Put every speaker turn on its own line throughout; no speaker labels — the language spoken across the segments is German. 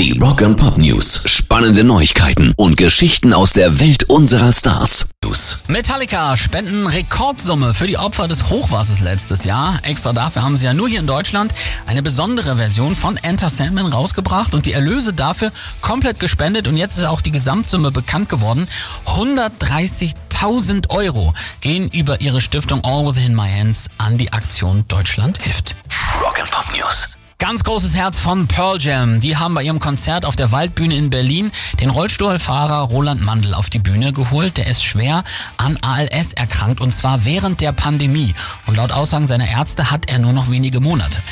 Die Rock and Pop News. Spannende Neuigkeiten und Geschichten aus der Welt unserer Stars. News.
Metallica spenden Rekordsumme für die Opfer des Hochwassers letztes Jahr. Extra dafür haben sie ja nur hier in Deutschland eine besondere Version von Enter Sandman rausgebracht und die Erlöse dafür komplett gespendet und jetzt ist auch die Gesamtsumme bekannt geworden. 130.000 Euro gehen über ihre Stiftung All Within My Hands an die Aktion Deutschland hilft.
Rock and Pop News.
Ganz großes Herz von Pearl Jam. Die haben bei ihrem Konzert auf der Waldbühne in Berlin den Rollstuhlfahrer Roland Mandel auf die Bühne geholt. Der ist schwer an ALS erkrankt und zwar während der Pandemie. Und laut Aussagen seiner Ärzte hat er nur noch wenige Monate.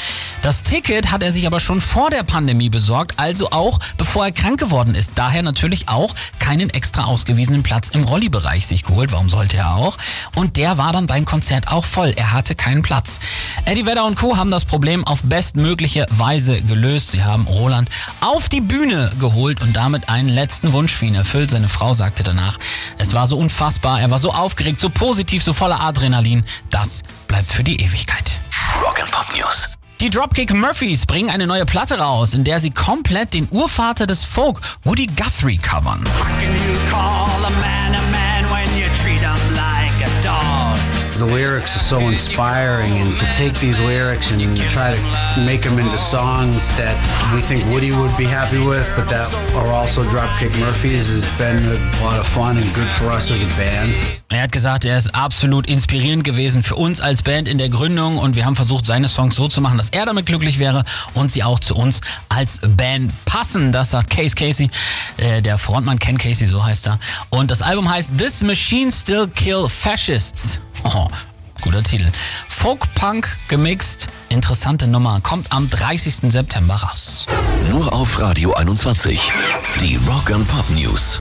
Das Ticket hat er sich aber schon vor der Pandemie besorgt, also auch bevor er krank geworden ist. Daher natürlich auch keinen extra ausgewiesenen Platz im Rolli-Bereich sich geholt. Warum sollte er auch? Und der war dann beim Konzert auch voll. Er hatte keinen Platz. Eddie Vedder und Co. haben das Problem auf bestmögliche Weise gelöst. Sie haben Roland auf die Bühne geholt und damit einen letzten Wunsch für ihn erfüllt. Seine Frau sagte danach, es war so unfassbar, er war so aufgeregt, so positiv, so voller Adrenalin. Das bleibt für die Ewigkeit.
Rock and Pop News.
Die Dropkick Murphys bringen eine neue Platte raus, in der sie komplett den Urvater des Folk, Woody Guthrie, covern.
Lyrics are so inspiring, and to take these lyrics and try to make them into songs that we think Woody would be happy with, but that are also Dropkick Murphys, has been a lot of fun and good for us as a band.
Er hat gesagt, er ist absolut inspirierend gewesen für uns als Band in der Gründung und wir haben versucht, seine Songs so zu machen, dass er damit glücklich wäre und sie auch zu uns als Band passen. Das sagt Case Casey, äh, der Frontmann Ken Casey, so heißt er. Und das Album heißt This Machine Still Kill Fascists. Oh, guter Titel. Folk-Punk gemixt, interessante Nummer, kommt am 30. September raus.
Nur auf Radio 21. Die Rock and Pop News.